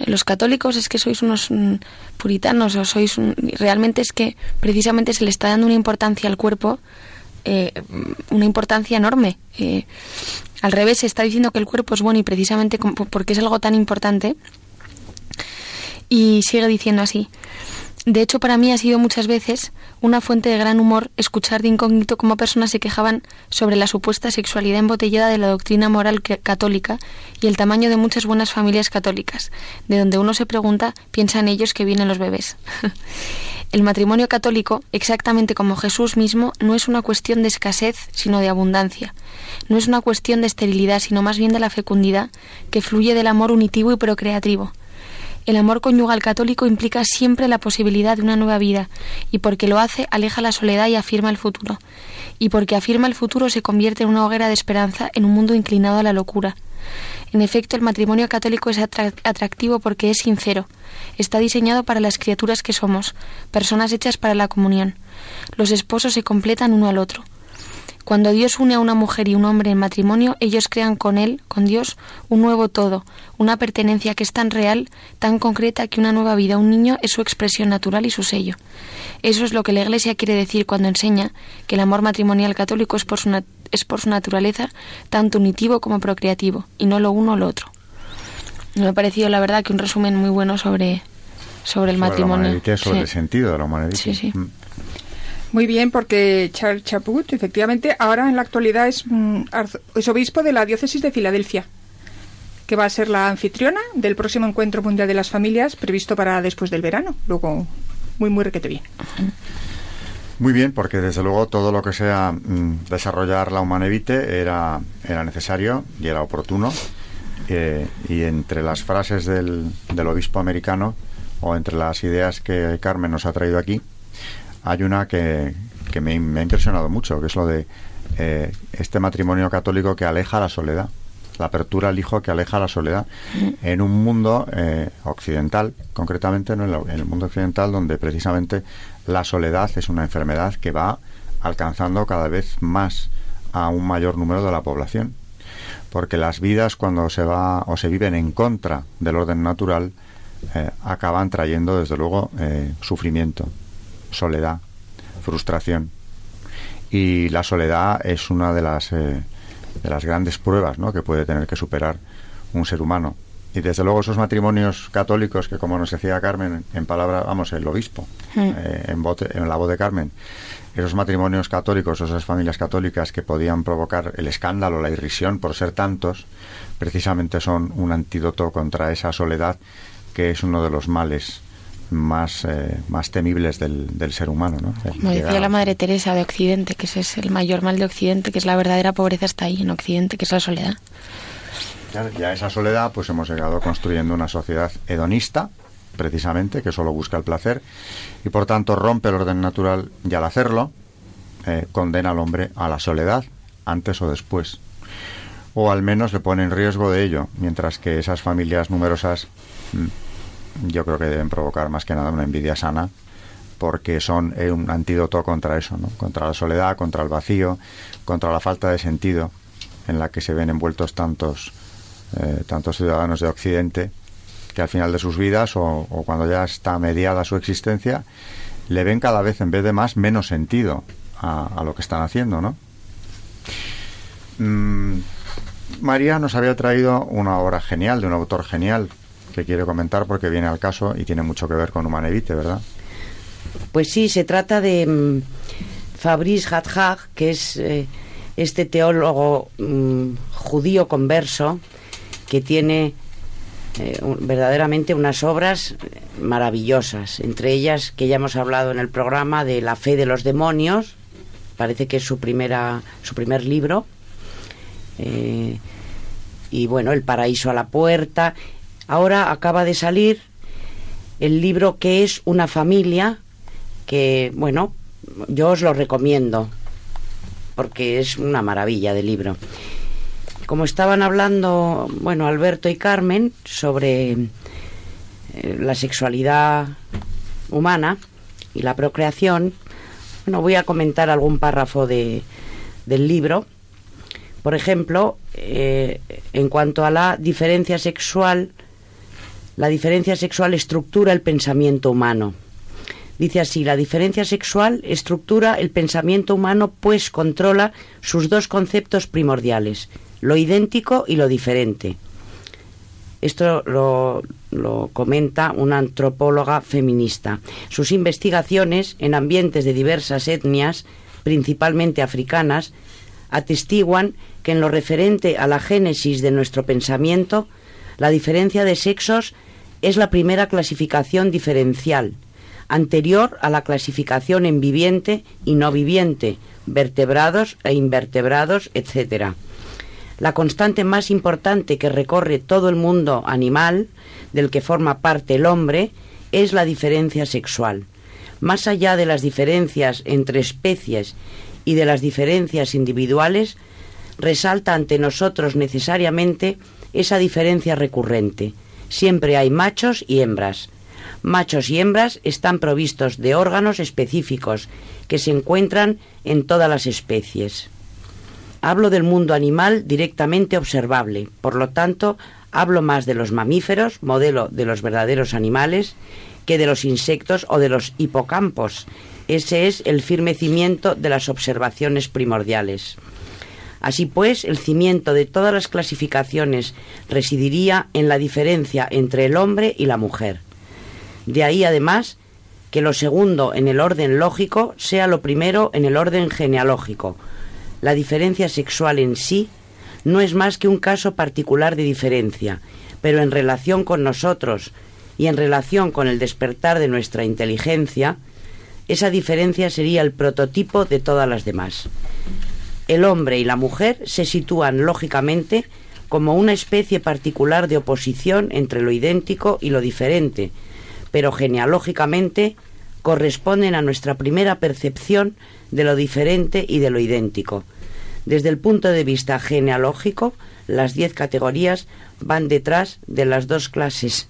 eh, los católicos es que sois unos mm, puritanos o sois realmente es que precisamente se le está dando una importancia al cuerpo eh, una importancia enorme. Eh, al revés, se está diciendo que el cuerpo es bueno y precisamente porque es algo tan importante. Y sigue diciendo así. De hecho, para mí ha sido muchas veces una fuente de gran humor escuchar de incógnito cómo personas se quejaban sobre la supuesta sexualidad embotellada de la doctrina moral católica y el tamaño de muchas buenas familias católicas, de donde uno se pregunta, ¿piensan ellos que vienen los bebés? El matrimonio católico, exactamente como Jesús mismo, no es una cuestión de escasez, sino de abundancia. No es una cuestión de esterilidad, sino más bien de la fecundidad, que fluye del amor unitivo y procreativo. El amor conyugal católico implica siempre la posibilidad de una nueva vida, y porque lo hace, aleja la soledad y afirma el futuro. Y porque afirma el futuro se convierte en una hoguera de esperanza en un mundo inclinado a la locura. En efecto, el matrimonio católico es atractivo porque es sincero. Está diseñado para las criaturas que somos, personas hechas para la comunión. Los esposos se completan uno al otro. Cuando Dios une a una mujer y un hombre en matrimonio, ellos crean con Él, con Dios, un nuevo todo, una pertenencia que es tan real, tan concreta que una nueva vida, un niño, es su expresión natural y su sello. Eso es lo que la Iglesia quiere decir cuando enseña que el amor matrimonial católico es por su, es por su naturaleza tanto unitivo como procreativo, y no lo uno o lo otro. Me ha parecido, la verdad, que un resumen muy bueno sobre, sobre el matrimonio. sobre el sentido de la humanidad. Sí, sí. Mm. Muy bien, porque Charles Chaput, efectivamente, ahora en la actualidad es, mm, es obispo de la diócesis de Filadelfia, que va a ser la anfitriona del próximo encuentro mundial de las familias previsto para después del verano. Luego, muy, muy requete bien. Muy bien, porque desde luego todo lo que sea mm, desarrollar la Humanevite era, era necesario y era oportuno. Eh, y entre las frases del, del obispo americano o entre las ideas que Carmen nos ha traído aquí, hay una que, me, ha impresionado mucho, que es lo de eh, este matrimonio católico que aleja la soledad. la apertura al hijo que aleja la soledad. En un mundo eh, occidental, concretamente en el, en el mundo occidental, donde precisamente la soledad es una enfermedad que va alcanzando cada vez más a un mayor número de la población. Porque las vidas cuando se va o se viven en contra del orden natural eh, acaban trayendo desde luego eh, sufrimiento, soledad, frustración. Y la soledad es una de las, eh, de las grandes pruebas ¿no? que puede tener que superar un ser humano. Y desde luego esos matrimonios católicos que, como nos decía Carmen, en palabra, vamos, el obispo, eh, en, bote- en la voz de Carmen, esos matrimonios católicos, esas familias católicas que podían provocar el escándalo, la irrisión por ser tantos, precisamente son un antídoto contra esa soledad que es uno de los males más, eh, más temibles del, del ser humano. ¿no? Como decía la Madre Teresa de Occidente, que ese es el mayor mal de Occidente, que es la verdadera pobreza está ahí en Occidente, que es la soledad. Claro, y a esa soledad pues hemos llegado construyendo una sociedad hedonista, precisamente, que solo busca el placer y por tanto rompe el orden natural y al hacerlo eh, condena al hombre a la soledad, antes o después. O al menos le pone en riesgo de ello, mientras que esas familias numerosas mm, yo creo que deben provocar más que nada una envidia sana porque son eh, un antídoto contra eso, ¿no? contra la soledad, contra el vacío, contra la falta de sentido en la que se ven envueltos tantos, eh, tantos ciudadanos de Occidente que al final de sus vidas o, o cuando ya está mediada su existencia le ven cada vez en vez de más menos sentido a, lo que están haciendo, ¿no? Mm, María nos había traído una obra genial de un autor genial que quiere comentar porque viene al caso y tiene mucho que ver con Humanevite, ¿verdad? Pues sí, se trata de mm, Fabrice Hadhag, que es eh, este teólogo mm, judío converso que tiene eh, verdaderamente unas obras maravillosas, entre ellas que ya hemos hablado en el programa de La fe de los demonios, parece que es su primera su primer libro. Eh, y bueno, El paraíso a la puerta. Ahora acaba de salir el libro que es una familia que, bueno, yo os lo recomiendo porque es una maravilla de libro. Como estaban hablando, bueno, Alberto y Carmen sobre eh, la sexualidad humana y la procreación, bueno, voy a comentar algún párrafo de, del libro. Por ejemplo, eh, en cuanto a la diferencia sexual, la diferencia sexual estructura el pensamiento humano. Dice así, la diferencia sexual estructura el pensamiento humano pues controla sus dos conceptos primordiales, lo idéntico y lo diferente. Esto lo, lo comenta una antropóloga feminista. Sus investigaciones en ambientes de diversas etnias, principalmente africanas, atestiguan que en lo referente a la génesis de nuestro pensamiento, la diferencia de sexos es la primera clasificación diferencial, anterior a la clasificación en viviente y no viviente, vertebrados e invertebrados, etc. La constante más importante que recorre todo el mundo animal, del que forma parte el hombre, es la diferencia sexual. Más allá de las diferencias entre especies y de las diferencias individuales, resalta ante nosotros necesariamente esa diferencia recurrente. Siempre hay machos y hembras. Machos y hembras están provistos de órganos específicos que se encuentran en todas las especies. Hablo del mundo animal directamente observable, por lo tanto, hablo más de los mamíferos, modelo de los verdaderos animales, que de los insectos o de los hipocampos. Ese es el firme cimiento de las observaciones primordiales. Así pues, el cimiento de todas las clasificaciones residiría en la diferencia entre el hombre y la mujer. De ahí, además, que lo segundo en el orden lógico sea lo primero en el orden genealógico. La diferencia sexual en sí no es más que un caso particular de diferencia, pero en relación con nosotros y en relación con el despertar de nuestra inteligencia, esa diferencia sería el prototipo de todas las demás. El hombre y la mujer se sitúan lógicamente como una especie particular de oposición entre lo idéntico y lo diferente, pero genealógicamente corresponden a nuestra primera percepción de lo diferente y de lo idéntico. Desde el punto de vista genealógico, las diez categorías van detrás de las dos clases.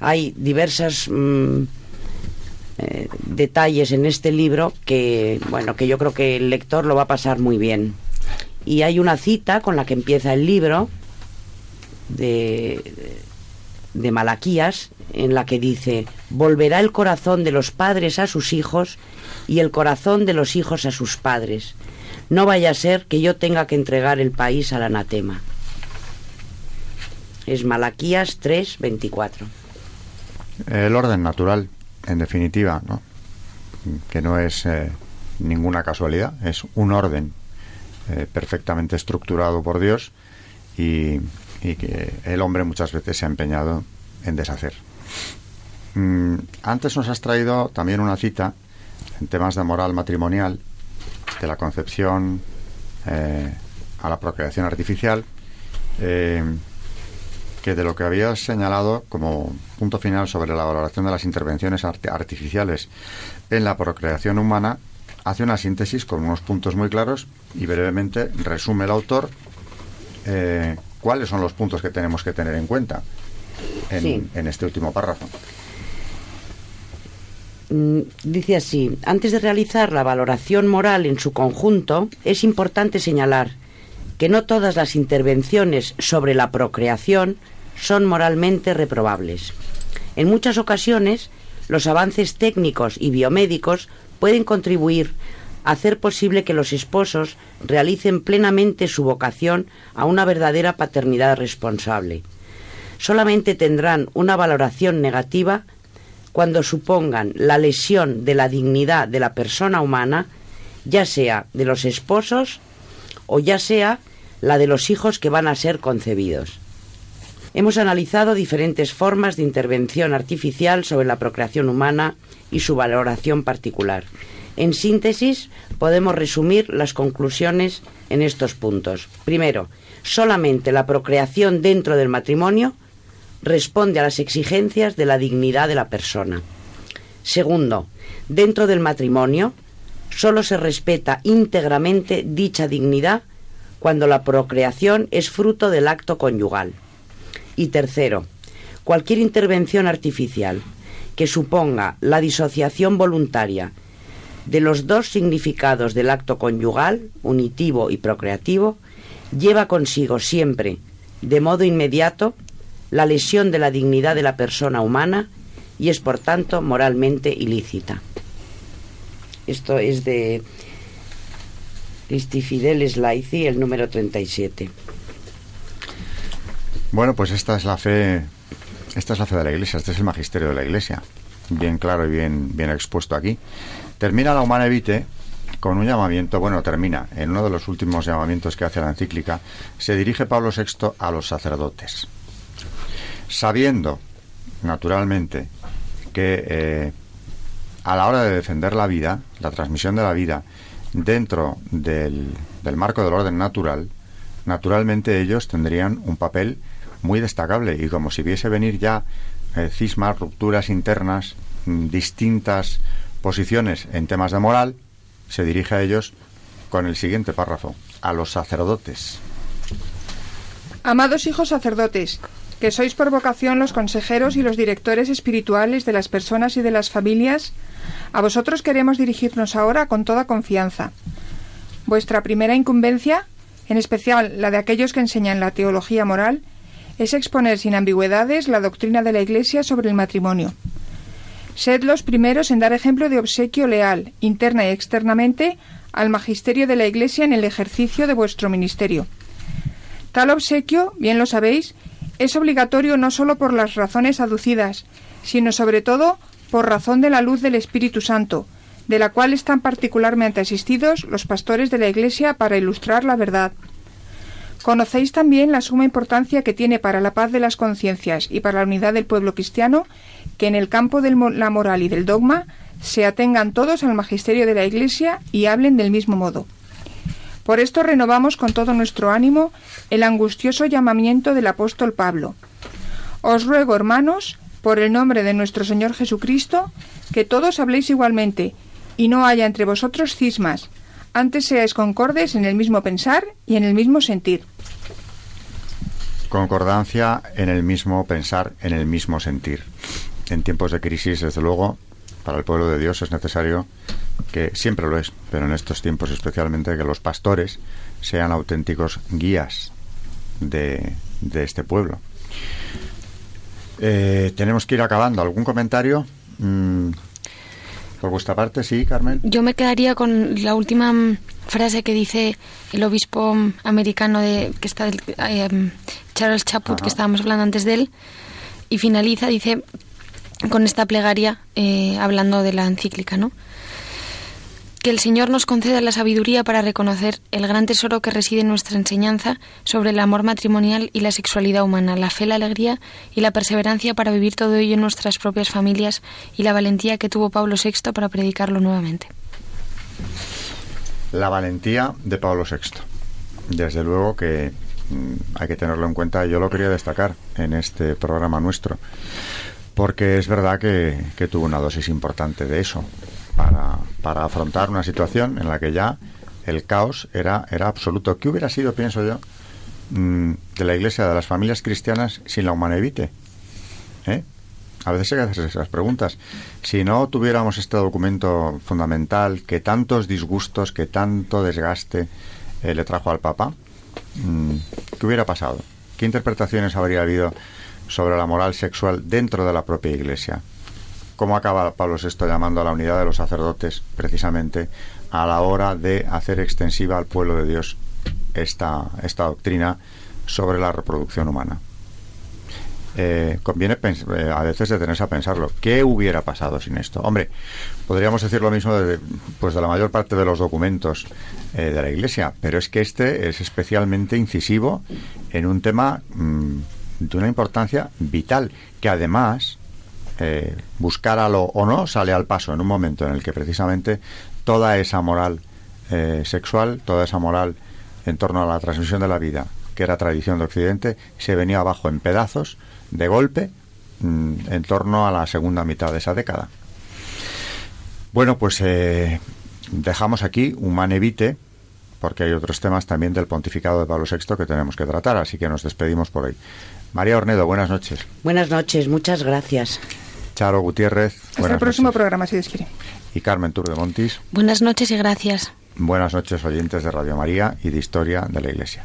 Hay diversas mm, eh, detalles en este libro que, bueno, que yo creo que el lector lo va a pasar muy bien. Y hay una cita con la que empieza el libro de, de Malaquías en la que dice, volverá el corazón de los padres a sus hijos y el corazón de los hijos a sus padres. No vaya a ser que yo tenga que entregar el país al anatema. Es Malaquías 3, 24. El orden natural, en definitiva, ¿no? que no es eh, ninguna casualidad, es un orden eh, perfectamente estructurado por Dios y, que el hombre muchas veces se ha empeñado en deshacer. Mm, antes nos has traído también una cita en temas de moral matrimonial, de la concepción eh, a la procreación artificial, que de lo que habías señalado como punto final sobre la valoración de las intervenciones artificiales en la procreación humana, hace una síntesis con unos puntos muy claros y brevemente resume el autor eh, cuáles son los puntos que tenemos que tener en cuenta en, en este último párrafo. Mm, dice así, antes de realizar la valoración moral en su conjunto, es importante señalar que no todas las intervenciones sobre la procreación son moralmente reprobables. En muchas ocasiones, los avances técnicos y biomédicos pueden contribuir a hacer posible que los esposos realicen plenamente su vocación a una verdadera paternidad responsable. Solamente tendrán una valoración negativa cuando supongan la lesión de la dignidad de la persona humana, ya sea de los esposos o ya sea la de los hijos que van a ser concebidos. Hemos analizado diferentes formas de intervención artificial sobre la procreación humana y su valoración particular. En síntesis, podemos resumir las conclusiones en estos puntos. Primero, solamente la procreación dentro del matrimonio responde a las exigencias de la dignidad de la persona. Segundo, dentro del matrimonio solo se respeta íntegramente dicha dignidad cuando la procreación es fruto del acto conyugal. Y tercero, cualquier intervención artificial que suponga la disociación voluntaria de los dos significados del acto conyugal, unitivo y procreativo, lleva consigo siempre, de modo inmediato, la lesión de la dignidad de la persona humana y es por tanto moralmente ilícita. Esto es de Fideles Laici, el número 37. Bueno, pues esta es la fe, esta es la fe de la Iglesia, este es el magisterio de la Iglesia, bien claro y bien, bien expuesto aquí. Termina la Humana Evite con un llamamiento, bueno, termina, en uno de los últimos llamamientos que hace la encíclica, se dirige Pablo VI a los sacerdotes sabiendo, naturalmente, que eh, a la hora de defender la vida, la transmisión de la vida, dentro del, marco del orden natural, naturalmente ellos tendrían un papel muy destacable y como si viese venir ya eh, cismas, rupturas internas, mm, distintas posiciones en temas de moral, se dirige a ellos con el siguiente párrafo, a los sacerdotes. Amados hijos sacerdotes, que sois por vocación los consejeros y los directores espirituales de las personas y de las familias, a vosotros queremos dirigirnos ahora con toda confianza. Vuestra primera incumbencia, en especial la de aquellos que enseñan la teología moral, es exponer sin ambigüedades la doctrina de la Iglesia sobre el matrimonio. Sed los primeros en dar ejemplo de obsequio leal, interna y externamente, al magisterio de la Iglesia en el ejercicio de vuestro ministerio. Tal obsequio, bien lo sabéis, es obligatorio no sólo por las razones aducidas, sino sobre todo por razón de la luz del Espíritu Santo, de la cual están particularmente asistidos los pastores de la Iglesia para ilustrar la verdad. Conocéis también la suma importancia que tiene para la paz de las conciencias y para la unidad del pueblo cristiano que en el campo de la moral y del dogma se atengan todos al magisterio de la Iglesia y hablen del mismo modo. Por esto renovamos con todo nuestro ánimo el angustioso llamamiento del apóstol Pablo. Os ruego, hermanos, por el nombre de nuestro Señor Jesucristo, que todos habléis igualmente, y no haya entre vosotros cismas, antes seáis concordes en el mismo pensar y en el mismo sentir. Concordancia en el mismo pensar, en el mismo sentir. En tiempos de crisis, desde luego, para el pueblo de Dios es necesario que siempre lo es, pero en estos tiempos especialmente que los pastores sean auténticos guías de, este pueblo. Eh, tenemos que ir acabando. ¿Algún comentario? Mm, por vuestra parte, sí, Carmen. Yo me quedaría con la última mm, frase que dice el obispo mm, americano de que está eh, Charles Chaput, que estábamos hablando antes de él, y finaliza, dice, con esta plegaria, eh, hablando de la encíclica, ¿no? Que el Señor nos conceda la sabiduría para reconocer el gran tesoro que reside en nuestra enseñanza sobre el amor matrimonial y la sexualidad humana, la fe, la alegría y la perseverancia para vivir todo ello en nuestras propias familias y la valentía que tuvo Pablo VI para predicarlo nuevamente. La valentía de Pablo VI. Desde luego que hay que tenerlo en cuenta. Yo lo quería destacar en este programa nuestro, porque es verdad que, tuvo una dosis importante de eso para, para afrontar una situación en la que ya el caos era, era absoluto. ¿Qué hubiera sido, pienso yo, mm, de la Iglesia, de las familias cristianas sin la humanevite? ¿Eh? A veces hay que hacer esas preguntas. Si no tuviéramos este documento fundamental que tantos disgustos, que tanto desgaste eh, le trajo al Papa, mm, ¿qué hubiera pasado? ¿Qué interpretaciones habría habido sobre la moral sexual dentro de la propia Iglesia? cómo acaba Pablo VI llamando a la unidad de los sacerdotes precisamente a la hora de hacer extensiva al pueblo de Dios esta, esta doctrina sobre la reproducción humana. Eh, conviene eh, a veces detenerse a pensarlo. ¿Qué hubiera pasado sin esto? Hombre, podríamos decir lo mismo de, pues de la mayor parte de los documentos eh, de la Iglesia, pero es que este es especialmente incisivo en un tema mm, de una importancia vital, que además eh, buscáralo o no, sale al paso en un momento en el que precisamente toda esa moral sexual, toda esa moral en torno a la transmisión de la vida, que era tradición de Occidente, se venía abajo en pedazos, de golpe, mm, en torno a la segunda mitad de esa década. Bueno, pues eh, dejamos aquí un manevite, porque hay otros temas también del pontificado de Pablo VI que tenemos que tratar, así que nos despedimos por hoy. María Ornedo, buenas noches. Buenas noches, muchas gracias. Charo Gutiérrez. Hasta el próximo programa, si Dios quiere. Y Carmen Tur de Montis. Buenas noches y gracias. Buenas noches, oyentes de Radio María y de Historia de la Iglesia.